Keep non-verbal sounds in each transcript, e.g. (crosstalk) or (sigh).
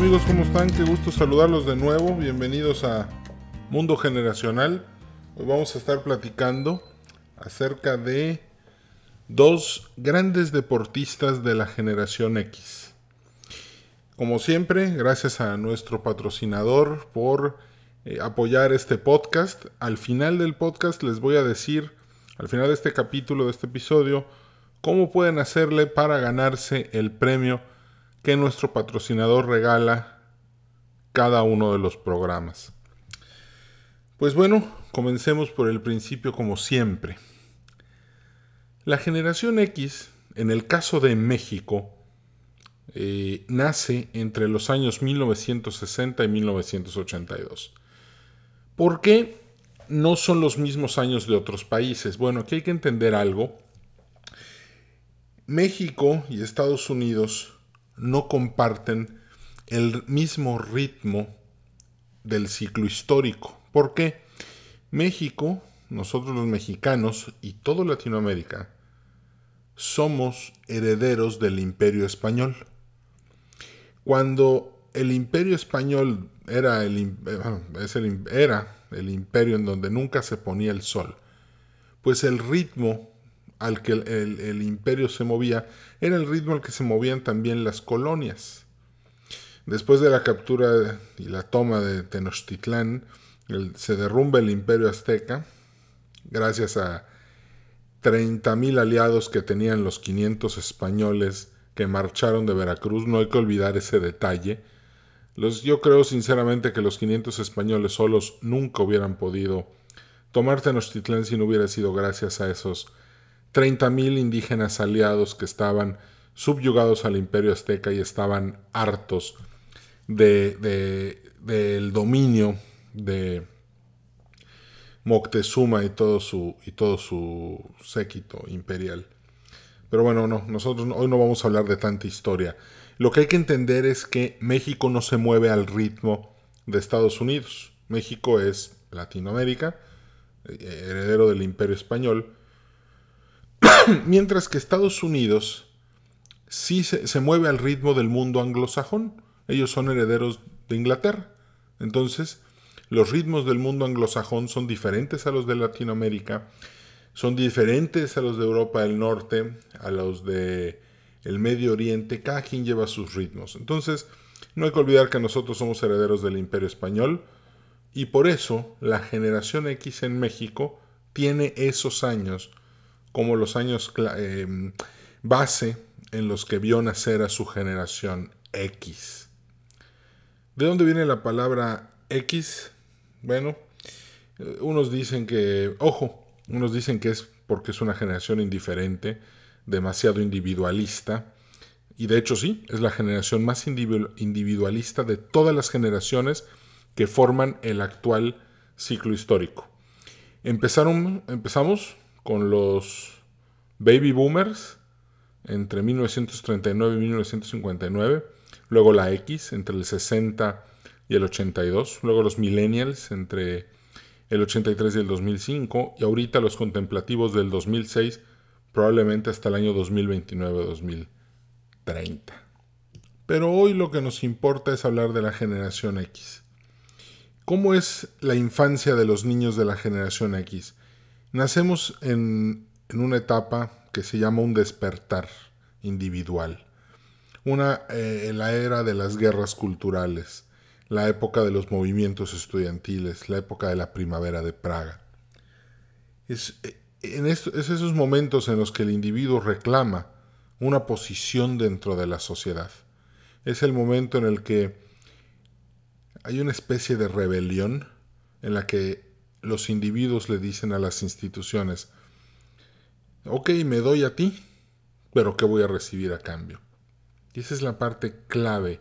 amigos? ¿Cómo están? Qué gusto saludarlos de nuevo. Bienvenidos a Mundo Generacional. Hoy vamos a estar platicando acerca de dos grandes deportistas de la generación X. Como siempre, gracias a nuestro patrocinador por eh, apoyar este podcast. Al final del podcast les voy a decir, al final de este capítulo, de este episodio, cómo pueden hacerle para ganarse el premio que nuestro patrocinador regala cada uno de los programas. Pues bueno, comencemos por el principio como siempre. La generación X, en el caso de México, eh, nace entre los años 1960 y 1982. ¿Por qué no son los mismos años de otros países? Bueno, aquí hay que entender algo. México y Estados Unidos no comparten el mismo ritmo del ciclo histórico. ¿Por qué? México, nosotros los mexicanos y toda Latinoamérica, somos herederos del imperio español. Cuando el imperio español era el, eh, era el imperio en donde nunca se ponía el sol, pues el ritmo al que el, imperio se movía era el ritmo al que se movían también las colonias. Después de la captura y la toma de Tenochtitlán, se derrumba el imperio azteca, gracias a 30.000 aliados que tenían los 500 españoles que marcharon de Veracruz, no hay que olvidar ese detalle. Los, yo creo sinceramente que los 500 españoles solos nunca hubieran podido tomar Tenochtitlán si no hubiera sido gracias a esos 30.000 indígenas aliados que estaban subyugados al imperio azteca y estaban hartos de, del dominio de Moctezuma y todo su, y todo su séquito imperial. Pero bueno, no, nosotros hoy no vamos a hablar de tanta historia. Lo que hay que entender es que México no se mueve al ritmo de Estados Unidos. México es Latinoamérica, eh, heredero del imperio español, (coughs) Mientras que Estados Unidos sí se, mueve al ritmo del mundo anglosajón. Ellos son herederos de Inglaterra. Entonces, los ritmos del mundo anglosajón son diferentes a los de Latinoamérica, son diferentes a los de Europa del Norte, a los de el Medio Oriente, cada quien lleva sus ritmos. Entonces, no hay que olvidar que nosotros somos herederos del Imperio Español y por eso la generación X en México tiene esos años como los años em, base en los que vio nacer a su generación X. ¿De dónde viene la palabra X? Bueno, eh, unos dicen que, ojo, unos dicen que es porque es una generación indiferente, demasiado individualista, y de hecho sí, es la generación más individualista de todas las generaciones que forman el actual ciclo histórico. Empezaron, empezamos con los baby boomers entre 1939 y 1959, luego la X entre el 60 y el 82, luego los millennials entre el 83 y el 2005 y ahorita los contemplativos del 2006 probablemente hasta el año 2029-2030. Pero hoy lo que nos importa es hablar de la generación X. ¿Cómo es la infancia de los niños de la generación X? Nacemos en, una etapa que se llama un despertar individual. Una, eh, la era de las guerras culturales, la época de los movimientos estudiantiles, la época de la primavera de Praga. Es, eh, en es esos momentos en los que el individuo reclama una posición dentro de la sociedad. Es el momento en el que hay una especie de rebelión en la que los individuos le dicen a las instituciones, ok, me doy a ti, pero ¿qué voy a recibir a cambio? Y esa es la parte clave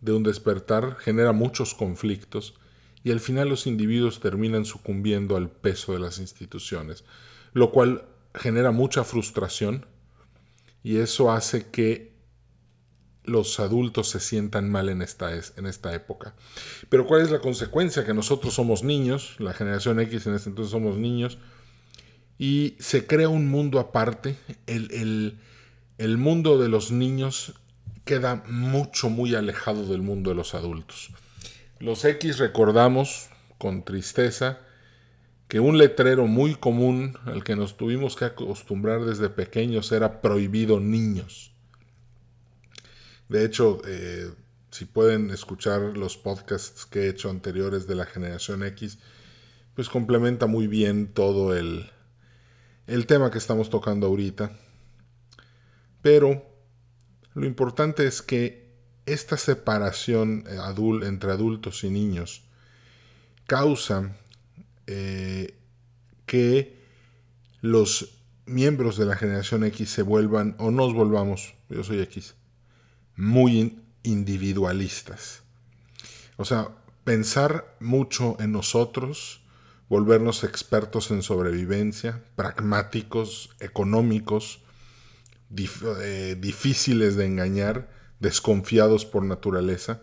de un despertar, genera muchos conflictos y al final los individuos terminan sucumbiendo al peso de las instituciones, lo cual genera mucha frustración y eso hace que los adultos se sientan mal en esta, en esta época. Pero ¿cuál es la consecuencia? Que nosotros somos niños, la generación X en este entonces somos niños, y se crea un mundo aparte, el, el mundo de los niños queda mucho, muy alejado del mundo de los adultos. Los X recordamos con tristeza que un letrero muy común al que nos tuvimos que acostumbrar desde pequeños era prohibido niños. De hecho, eh, si pueden escuchar los podcasts que he hecho anteriores de la generación X, pues complementa muy bien todo el, el tema que estamos tocando ahorita. Pero lo importante es que esta separación eh, entre adultos y niños causa eh, que los miembros de la generación X se vuelvan, o nos volvamos, yo soy X, muy individualistas. O sea, pensar mucho en nosotros, volvernos expertos en sobrevivencia, pragmáticos, económicos, eh, difíciles de engañar, desconfiados por naturaleza.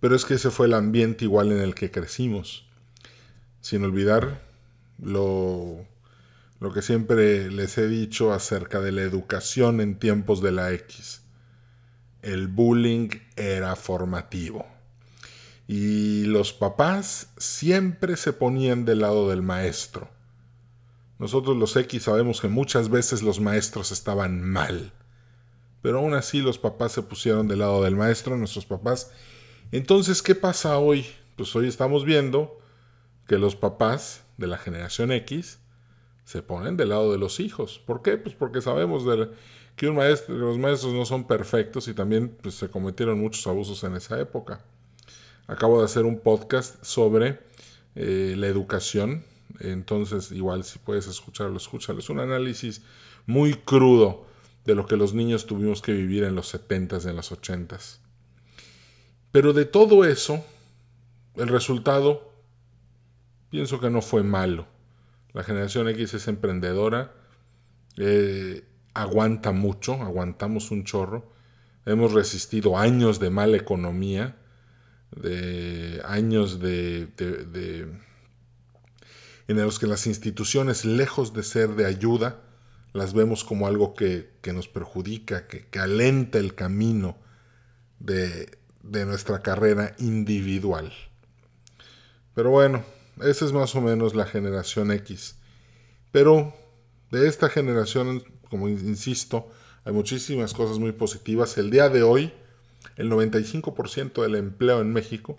Pero es que ese fue el ambiente igual en el que crecimos. Sin olvidar lo, lo que siempre les he dicho acerca de la educación en tiempos de la X. El bullying era formativo. Y los papás siempre se ponían del lado del maestro. Nosotros los X sabemos que muchas veces los maestros estaban mal. Pero aún así los papás se pusieron del lado del maestro, nuestros papás. Entonces, ¿qué pasa hoy? Pues hoy estamos viendo que los papás de la generación X se ponen del lado de los hijos. ¿Por qué? Pues porque sabemos que un los maestros no son perfectos y también pues, se cometieron muchos abusos en esa época. Acabo de hacer un podcast sobre eh, la educación. Entonces, igual si puedes escucharlo, escúchalo. Es un análisis muy crudo de lo que los niños tuvimos que vivir en los 70s, en los 80s. Pero de todo eso, el resultado, pienso que no fue malo. La generación X es emprendedora, eh, aguanta mucho, aguantamos un chorro. Hemos resistido años de mala economía, de años de, en los que las instituciones, lejos de ser de ayuda, las vemos como algo que, nos perjudica, que, que, alenta el camino de, de nuestra carrera individual. Pero bueno, esa es más o menos la generación X. Pero de esta generación, como insisto, hay muchísimas cosas muy positivas. El día de hoy, el 95% del empleo en México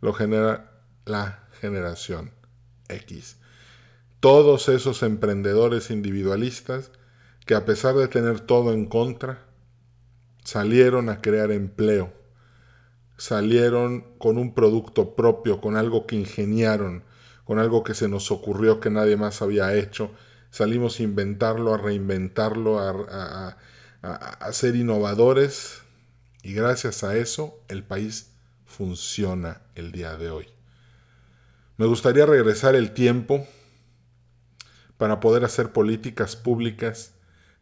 lo genera la generación X. Todos esos emprendedores individualistas que a pesar de tener todo en contra, salieron a crear empleo, salieron con un producto propio, con algo que ingeniaron, con algo que se nos ocurrió que nadie más había hecho, salimos a inventarlo, a reinventarlo, a, ser innovadores y gracias a eso el país funciona el día de hoy. Me gustaría regresar el tiempo para poder hacer políticas públicas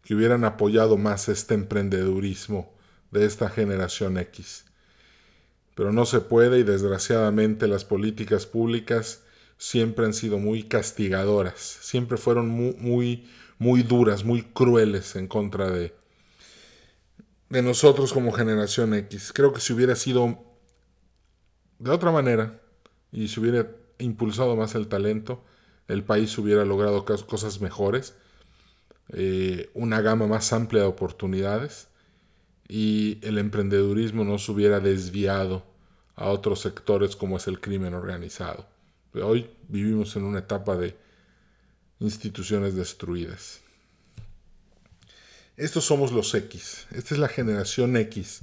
que hubieran apoyado más este emprendedurismo de esta generación X. Pero no se puede y desgraciadamente las políticas públicas siempre han sido muy castigadoras, siempre fueron muy, muy, muy duras, muy crueles en contra de, de nosotros como generación X. Creo que si hubiera sido de otra manera y si hubiera impulsado más el talento, el país hubiera logrado cosas mejores, eh, una gama más amplia de oportunidades y el emprendedurismo no se hubiera desviado a otros sectores como es el crimen organizado. Hoy vivimos en una etapa de instituciones destruidas. Estos somos los X. Esta es la generación X.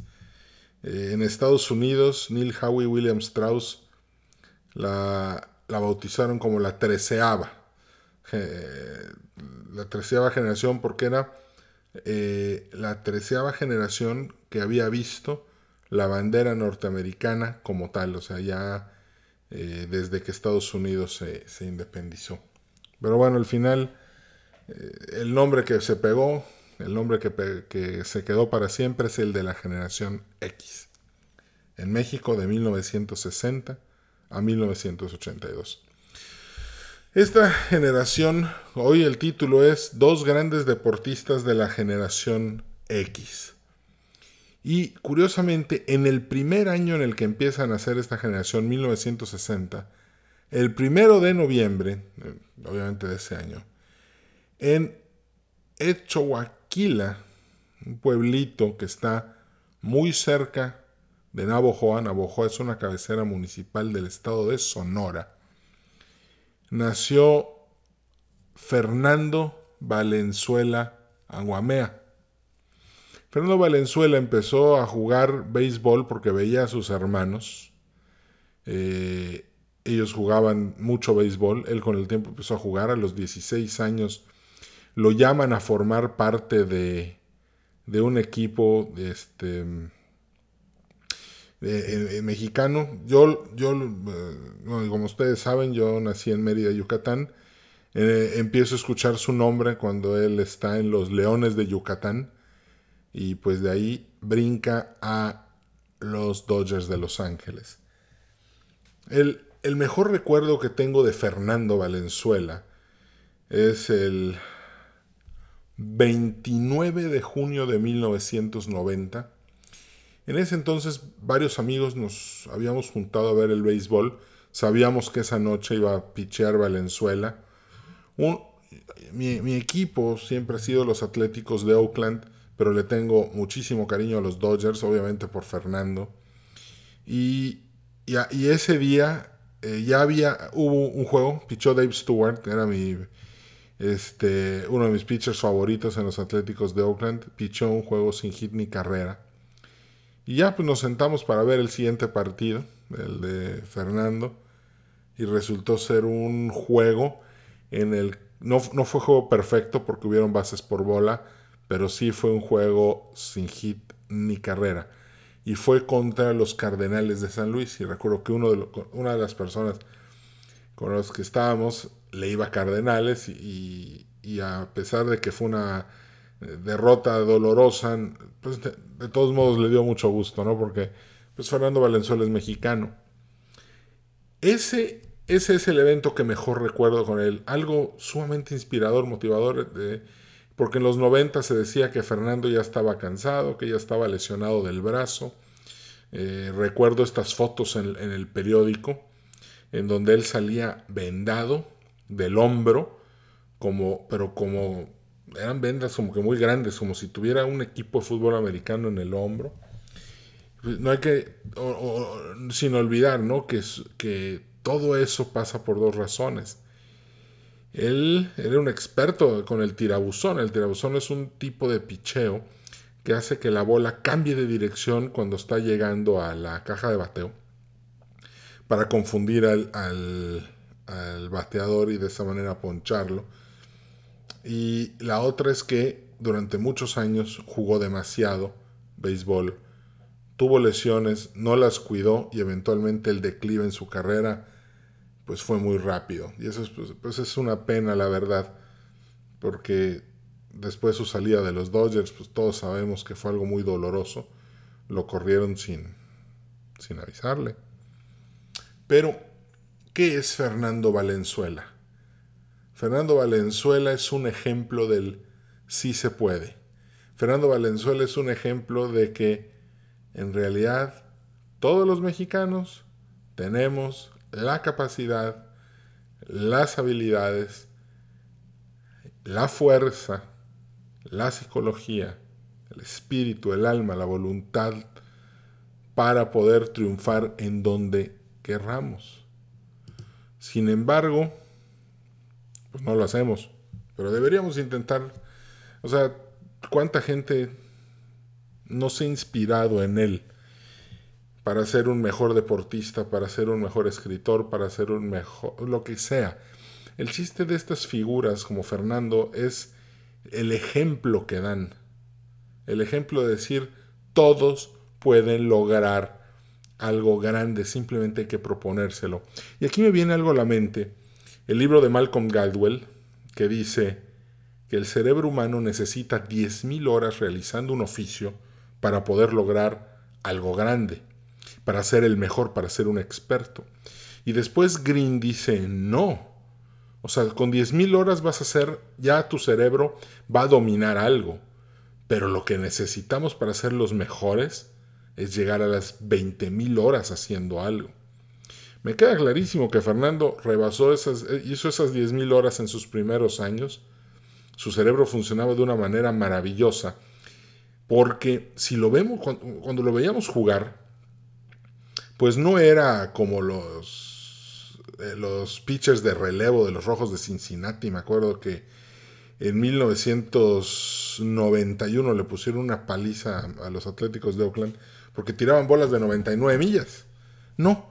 Eh, en Estados Unidos, Neil Howie William Strauss la, bautizaron como la treceava. la treceava generación porque era eh, la treceava generación que había visto la bandera norteamericana como tal. O sea, ya eh, desde que Estados Unidos se, se, independizó. Pero bueno, al final, el nombre que se pegó el nombre que, se quedó para siempre es el de la generación X. En México de 1960 a 1982. Esta generación, hoy el título es Dos grandes deportistas de la generación X. Y curiosamente, en el primer año en el que empiezan a hacer esta generación, 1960, el primero de noviembre, eh, obviamente de ese año, en Echoaquila, un pueblito que está muy cerca de Navojoa. Navojoa es una cabecera municipal del estado de Sonora. Nació Fernando Valenzuela Aguamea. Fernando Valenzuela empezó a jugar béisbol porque veía a sus hermanos. Eh, ellos jugaban mucho béisbol. Él con el tiempo empezó a jugar. A los 16 años lo llaman a formar parte de, de un equipo este, mexicano. Yo, yo eh, como ustedes saben, yo nací en Mérida, Yucatán. Eh, empiezo a escuchar su nombre cuando él está en los Leones de Yucatán y pues de ahí brinca a los Dodgers de Los Ángeles. El, el mejor recuerdo que tengo de Fernando Valenzuela es el 29 de junio de 1990. En ese entonces varios amigos nos habíamos juntado a ver el béisbol. Sabíamos que esa noche iba a pichear Valenzuela. mi, mi, equipo siempre ha sido los Atléticos de Oakland pero le tengo muchísimo cariño a los Dodgers, obviamente por Fernando. Y, y, ese día eh, ya había, hubo un juego, pichó Dave Stewart, era mi, este, uno de mis pitchers favoritos en los Atléticos de Oakland, pichó un juego sin hit ni carrera. Y ya pues nos sentamos para ver el siguiente partido, el de Fernando, y resultó ser un juego en el... No, no fue juego perfecto porque hubieron bases por bola, pero sí fue un juego sin hit ni carrera. Y fue contra los Cardenales de San Luis. Y recuerdo que uno de una de las personas con las que estábamos le iba a Cardenales y, a pesar de que fue una eh, derrota dolorosa, pues de, todos modos le dio mucho gusto, ¿no? Porque pues Fernando Valenzuela es mexicano. Ese, ese es el evento que mejor recuerdo con él. Algo sumamente inspirador, motivador. De, porque en los 90 se decía que Fernando ya estaba cansado, que ya estaba lesionado del brazo. Eh, recuerdo estas fotos en, el periódico, en donde él salía vendado del hombro, como, pero como eran vendas como que muy grandes, como si tuviera un equipo de fútbol americano en el hombro. No hay que, sin olvidar, ¿no? Que, que todo eso pasa por dos razones. Él era un experto con el tirabuzón. El tirabuzón es un tipo de picheo que hace que la bola cambie de dirección cuando está llegando a la caja de bateo para confundir al, al, bateador y de esa manera poncharlo. Y la otra es que durante muchos años jugó demasiado béisbol, tuvo lesiones, no las cuidó y eventualmente el declive en su carrera pues fue muy rápido. Y eso es, pues, pues, es una pena, la verdad, porque después de su salida de los Dodgers, pues todos sabemos que fue algo muy doloroso. Lo corrieron sin, sin avisarle. Pero, ¿qué es Fernando Valenzuela? Fernando Valenzuela es un ejemplo del sí se puede. Fernando Valenzuela es un ejemplo de que en realidad todos los mexicanos tenemos la capacidad, las habilidades, la fuerza, la psicología, el espíritu, el alma, la voluntad para poder triunfar en donde querramos. Sin embargo, pues no lo hacemos, pero deberíamos intentar, o sea, ¿cuánta gente no se ha inspirado en él? Para ser un mejor deportista, para ser un mejor escritor, para ser un mejor, lo que sea. El chiste de estas figuras como Fernando es el ejemplo que dan. El ejemplo de decir, todos pueden lograr algo grande, simplemente hay que proponérselo. Y aquí me viene algo a la mente, el libro de Malcolm Gladwell, que dice que el cerebro humano necesita 10.000 horas realizando un oficio para poder lograr algo grande para ser el mejor, para ser un experto. Y después Green dice, no. O sea, con 10.000 horas vas a ser, ya tu cerebro va a dominar algo. Pero lo que necesitamos para ser los mejores es llegar a las 20.000 horas haciendo algo. Me queda clarísimo que Fernando rebasó esas, eh, hizo esas 10.000 horas en sus primeros años. Su cerebro funcionaba de una manera maravillosa. Porque si lo vemos, cuando, lo veíamos jugar, pues no era como los, eh, los pitchers de relevo de los Rojos de Cincinnati. Me acuerdo que en 1991 le pusieron una paliza a los Atléticos de Oakland porque tiraban bolas de 99 millas. No,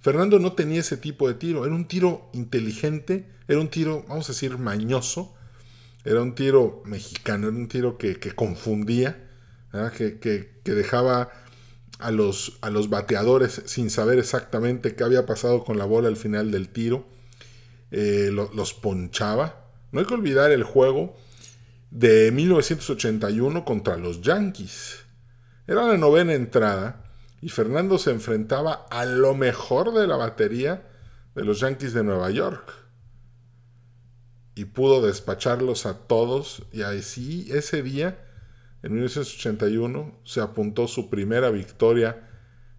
Fernando no tenía ese tipo de tiro. Era un tiro inteligente, era un tiro, vamos a decir, mañoso. Era un tiro mexicano, era un tiro que, confundía, que, dejaba a los, a los bateadores sin saber exactamente qué había pasado con la bola al final del tiro. Eh, los ponchaba. No hay que olvidar el juego de 1981 contra los Yankees. Era la novena entrada y Fernando se enfrentaba a lo mejor de la batería de los Yankees de Nueva York. Y pudo despacharlos a todos y así ese día, en 1981, se apuntó su primera victoria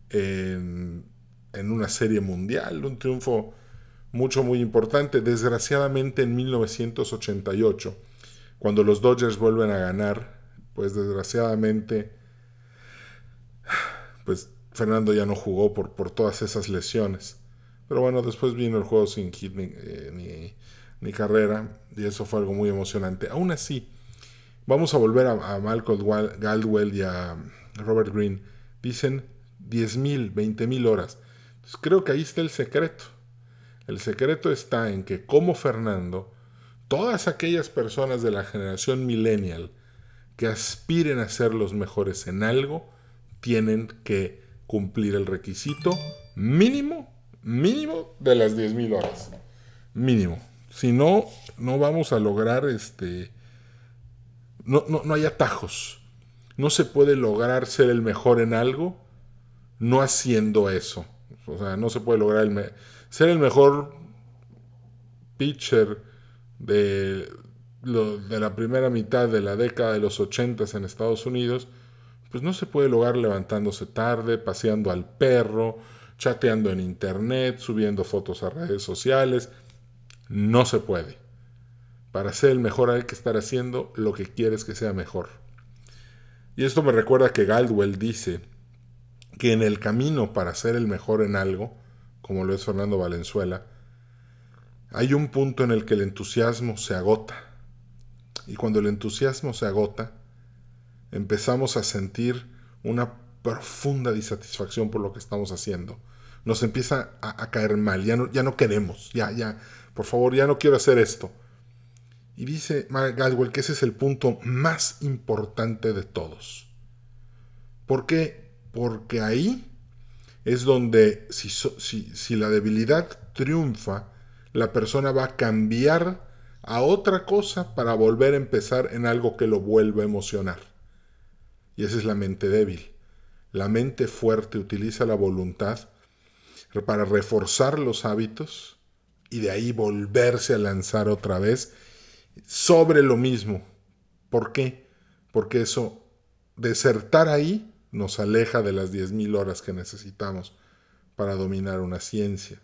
en, en una serie mundial, un triunfo mucho, muy importante. Desgraciadamente en 1988, cuando los Dodgers vuelven a ganar, pues desgraciadamente pues Fernando ya no jugó por, por todas esas lesiones. Pero bueno, después vino el juego sin hit ni, eh, carrera y eso fue algo muy emocionante. Aún así, vamos a volver a, Malcolm Galdwell y a Robert Green. Dicen 10.000, 20.000 horas. creo que ahí está el secreto. El secreto está en que como Fernando, todas aquellas personas de la generación millennial que aspiren a ser los mejores en algo, tienen que cumplir el requisito mínimo, mínimo de las 10.000 horas. Mínimo. Si no, no vamos a lograr este... No, no, hay atajos. No se puede lograr ser el mejor en algo no haciendo eso. O sea, no se puede lograr el ser el mejor pitcher de, de la primera mitad de la década de los 80 en Estados Unidos pues no se puede lograr levantándose tarde, paseando al perro, chateando en internet, subiendo fotos a redes sociales. No se puede. Para ser el mejor hay que estar haciendo lo que quieres que sea mejor. Y esto me recuerda que Galdwell dice que en el camino para ser el mejor en algo, como lo es Fernando Valenzuela, hay un punto en el que el entusiasmo se agota. Y cuando el entusiasmo se agota, empezamos a sentir una profunda disatisfacción por lo que estamos haciendo. Nos empieza a, caer mal, ya no, ya no queremos, ya, ya, por favor, ya no quiero hacer esto. Y dice Mark Gladwell que ese es el punto más importante de todos. ¿Por qué? Porque ahí es donde si, si, si la debilidad triunfa, la persona va a cambiar a otra cosa para volver a empezar en algo que lo vuelva a emocionar. Y esa es la mente débil. La mente fuerte utiliza la voluntad para reforzar los hábitos y de ahí volverse a lanzar otra vez sobre lo mismo. ¿Por qué? Porque eso, desertar ahí, nos aleja de las 10.000 horas que necesitamos para dominar una ciencia.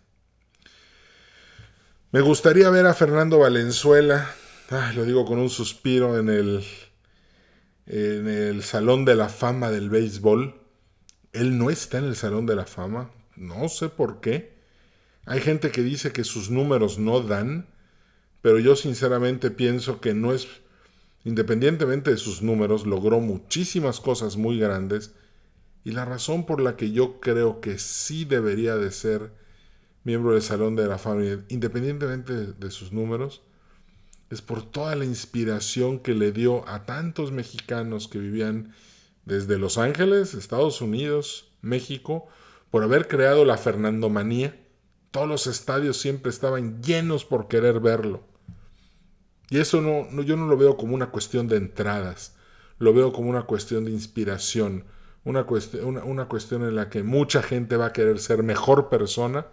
Me gustaría ver a Fernando Valenzuela, lo digo con un suspiro, en el en el Salón de la Fama del Béisbol. Él no está en el Salón de la Fama. No sé por qué. Hay gente que dice que sus números no dan, pero yo sinceramente pienso que no es, independientemente de sus números, logró muchísimas cosas muy grandes. Y la razón por la que yo creo que sí debería de ser miembro del Salón de la Fama, independientemente de sus números, es por toda la inspiración que le dio a tantos mexicanos que vivían desde Los Ángeles, Estados Unidos, México, por haber creado la Fernandomanía. Todos los estadios siempre estaban llenos por querer verlo. Y eso no, yo no lo veo como una cuestión de entradas, lo veo como una cuestión de inspiración, una, una cuestión en la que mucha gente va a querer ser mejor persona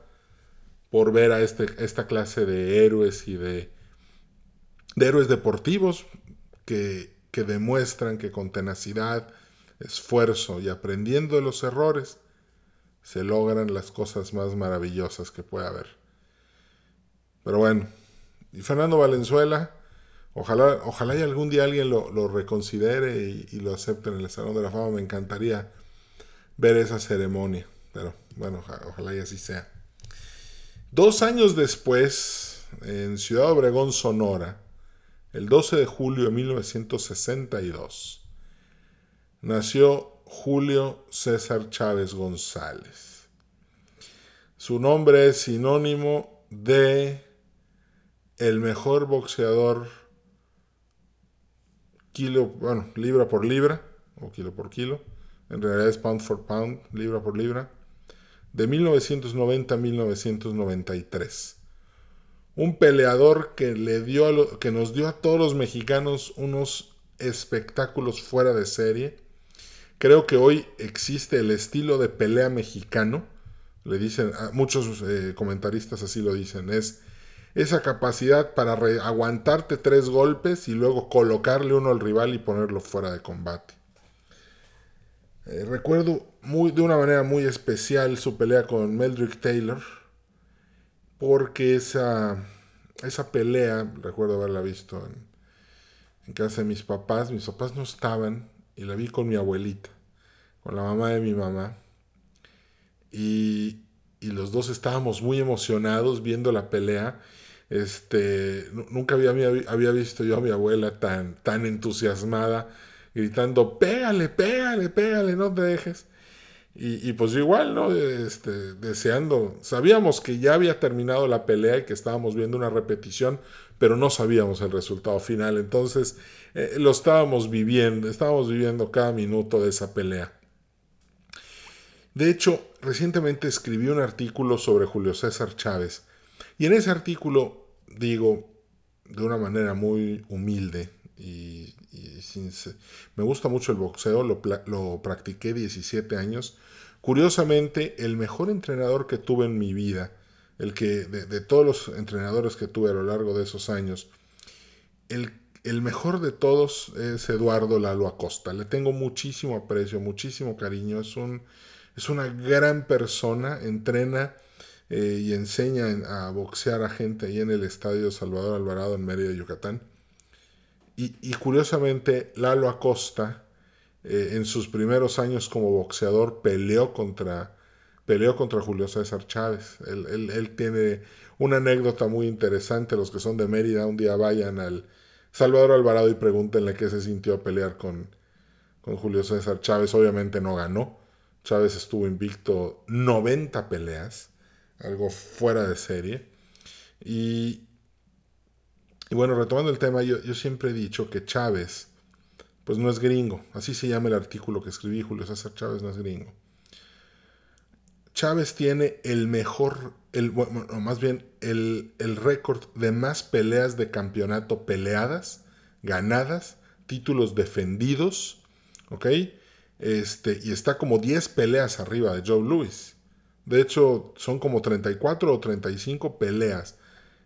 por ver a este, esta clase de héroes y de, de héroes deportivos que que demuestran que con tenacidad, esfuerzo y aprendiendo de los errores, se logran las cosas más maravillosas que puede haber. Pero bueno, y Fernando Valenzuela, ojalá, ojalá y algún día alguien lo, reconsidere y, lo acepte en el Salón de la Fama. Me encantaría ver esa ceremonia. Pero bueno, ojalá y así sea. Dos años después, en Ciudad Obregón, Sonora, el 12 de julio de 1962, nació Julio César Chávez González. Su nombre es sinónimo de el mejor boxeador kilo, bueno, libra por libra, o kilo por kilo, en realidad es pound for pound, libra por libra, de 1990 a 1993. Un peleador que, le dio que nos dio a todos los mexicanos unos espectáculos fuera de serie. Creo que hoy existe el estilo de pelea mexicano. Le dicen, muchos eh, comentaristas así lo dicen, es esa capacidad para aguantarte tres golpes y luego colocarle uno al rival y ponerlo fuera de combate. Eh, recuerdo muy, de una manera muy especial su pelea con Meldrick Taylor, porque esa, esa pelea, recuerdo haberla visto en, en casa de mis papás, mis papás no estaban y la vi con mi abuelita, con la mamá de mi mamá. Y, y los dos estábamos muy emocionados viendo la pelea este, nunca había, había visto yo a mi abuela tan, tan entusiasmada, gritando, pégale, pégale, pégale, no te dejes. Y, pues igual, ¿no? Este, deseando, sabíamos que ya había terminado la pelea y que estábamos viendo una repetición, pero no sabíamos el resultado final. Entonces, eh, lo estábamos viviendo, estábamos viviendo cada minuto de esa pelea. De hecho, recientemente escribí un artículo sobre Julio César Chávez, y en ese artículo digo de una manera muy humilde y, me gusta mucho el boxeo, lo, lo, practiqué 17 años. Curiosamente, el mejor entrenador que tuve en mi vida, el que de, todos los entrenadores que tuve a lo largo de esos años, el, el mejor de todos es Eduardo Lalo Acosta. Le tengo muchísimo aprecio, muchísimo cariño. Es, un, es una gran persona, entrena eh, y enseña a boxear a gente ahí en el estadio Salvador Alvarado en Mérida, Yucatán. Y, curiosamente, Lalo Acosta, eh, en sus primeros años como boxeador, peleó contra, peleó contra Julio César Chávez. Él, tiene una anécdota muy interesante. Los que son de Mérida, un día vayan al Salvador Alvarado y pregúntenle qué se sintió a pelear con, con Julio César Chávez. Obviamente no ganó. Chávez estuvo invicto 90 peleas algo fuera de serie. Y, y bueno, retomando el tema, yo, yo, siempre he dicho que Chávez, pues no es gringo. Así se llama el artículo que escribí, Julio César Chávez no es gringo. Chávez tiene el mejor, el, bueno, más bien el, el récord de más peleas de campeonato peleadas, ganadas, títulos defendidos, ¿ok? Este, y está como 10 peleas arriba de Joe Louis. De hecho, son como 34 o 35 peleas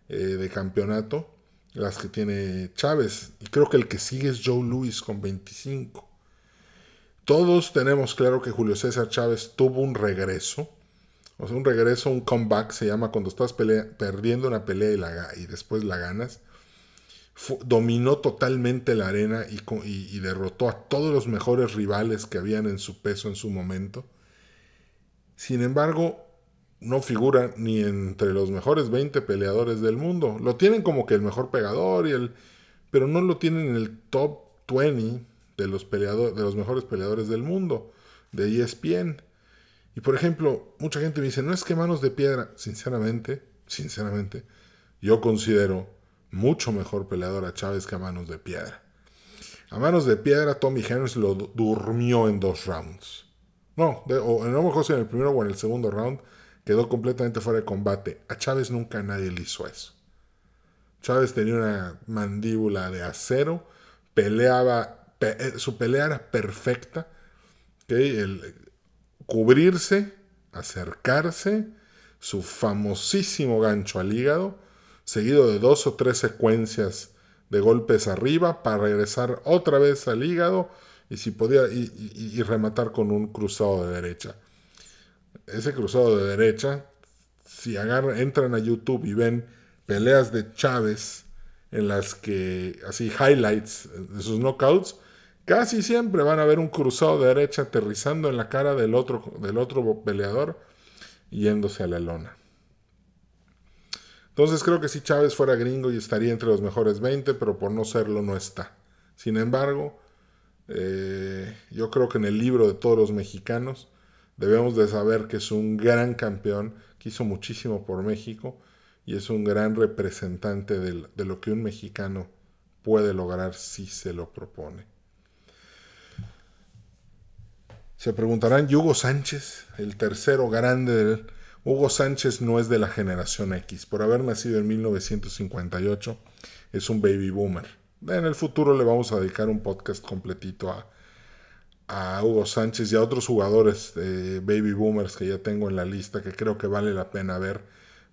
eh, de campeonato las que tiene Chávez. Y creo que el que sigue es Joe Louis con 25. Todos tenemos claro que Julio César Chávez tuvo un regreso. O sea, un regreso, un comeback, se llama cuando estás perdiendo una pelea y, la, y después la ganas. dominó totalmente la arena y, y derrotó a todos los mejores rivales que habían en su peso en su momento. Sin embargo, no figura ni entre los mejores 20 peleadores del mundo. Lo tienen como que el mejor pegador y el pero no lo tienen en el top 20 de los peleadores de los mejores peleadores del mundo de ESPN. Y por ejemplo, mucha gente me dice, "No es que Manos de Piedra", sinceramente, sinceramente, yo considero mucho mejor peleador a Chávez que a Manos de Piedra. A Manos de Piedra Tommy Henry lo durmió en dos rounds. No, o, no me en el primero o en el segundo round quedó completamente fuera de combate. A Chávez nunca nadie le hizo eso. Chávez tenía una mandíbula de acero, peleaba, eh, su pelea era perfecta. El, cubrirse, acercarse, su famosísimo gancho al hígado, seguido de dos o tres secuencias de golpes arriba para regresar otra vez al hígado y si podía y, rematar con un cruzado de derecha. Ese cruzado de derecha, si entran a YouTube y ven peleas de Chávez en las que así highlights de sus knockouts, casi siempre van a ver un cruzado de derecha aterrizando en la cara del otro, del otro peleador yéndose a la lona. Entonces creo que si Chávez fuera gringo y estaría entre los mejores 20, pero por no serlo no está. Sin embargo, eh, yo creo que en el libro de todos los mexicanos debemos de saber que es un gran campeón, que hizo muchísimo por México y es un gran representante de, lo que un mexicano puede lograr si se lo propone. Se preguntarán, ¿y Hugo Sánchez, el tercero grande del... Hugo Sánchez no es de la generación X. Por haber nacido en 1958, es un baby boomer. En el futuro le vamos a dedicar un podcast completito a, a Hugo Sánchez y a otros jugadores baby boomers que ya tengo en la lista que creo que vale la pena ver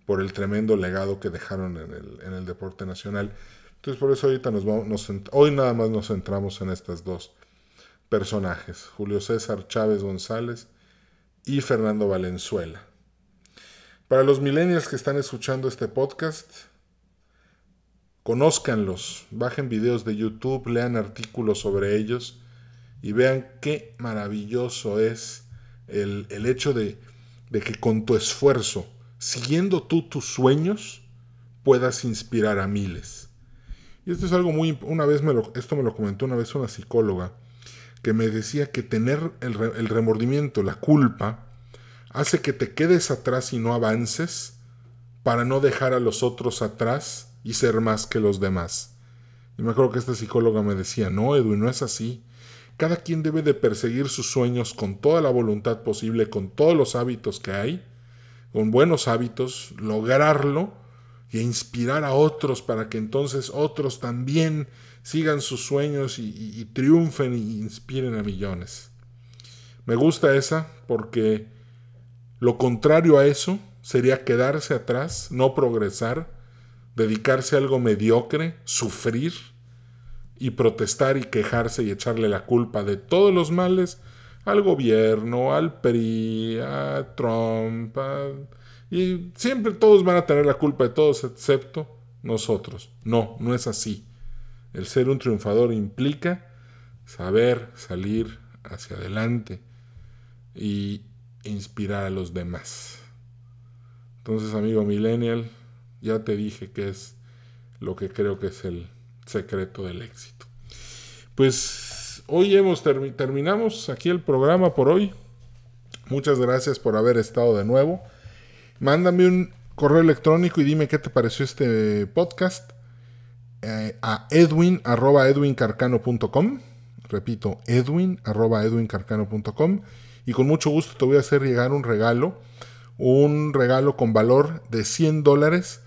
por el tremendo legado que dejaron en el, en el deporte nacional. Entonces por eso ahorita nos vamos, hoy nada más nos centramos en estas dos personajes, Julio César Chávez González y Fernando Valenzuela. Para los millennials que están escuchando este podcast, conózcanlos, bajen videos de YouTube, lean artículos sobre ellos y vean qué maravilloso es el, hecho de, que con tu esfuerzo, siguiendo tú tus sueños, puedas inspirar a miles. Y esto es algo muy... Una vez me lo, esto me lo comentó una vez una psicóloga que me decía que tener el, el remordimiento, la culpa, hace que te quedes atrás y no avances para no dejar a los otros atrás y ser más que los demás. Y me acuerdo que esta psicóloga me decía, no, Edwin, no es así. Cada quien debe de perseguir sus sueños con toda la voluntad posible, con todos los hábitos que hay, con buenos hábitos, lograrlo y inspirar a otros para que entonces otros también sigan sus sueños y, y triunfen y inspiren a millones. Me gusta esa porque lo contrario a eso sería quedarse atrás, no progresar, dedicarse a algo mediocre, sufrir y protestar y quejarse y echarle la culpa de todos los males al gobierno, al PRI, a Trump, y siempre todos van a tener la culpa de todos excepto nosotros. No, no es así. El ser un triunfador implica saber salir hacia adelante y inspirar a los demás. Entonces, amigo millennial, ya te dije que es lo que creo que es el secreto del éxito. Pues hoy hemos terminamos aquí el programa por hoy. Muchas gracias por haber estado de nuevo. Mándame un correo electrónico y dime qué te pareció este podcast eh, a edwin. Repito, edwin arroba edwincarcano.com. Y con mucho gusto te voy a hacer llegar un regalo. Un regalo con valor de 100 dólares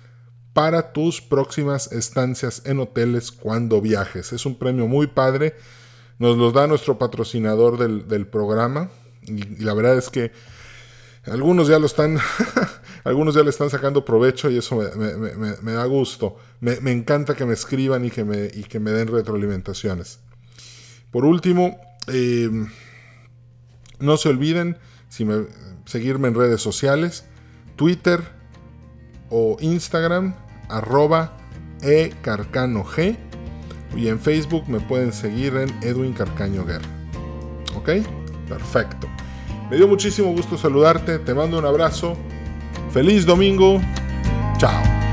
para tus próximas estancias en hoteles cuando viajes. Es un premio muy padre. Nos los da nuestro patrocinador del, programa. Y, la verdad es que algunos ya lo están, (laughs) algunos ya le están sacando provecho y eso me, da gusto. Me, encanta que me escriban y que me, y que me den retroalimentaciones. Por último, eh, no se olviden si seguirme en redes sociales, Twitter o Instagram arroba ecarcanog y en Facebook me pueden seguir en Edwin Carcaño Guerra. ¿Ok? Perfecto. Me dio muchísimo gusto saludarte, te mando un abrazo. Feliz domingo. Chao.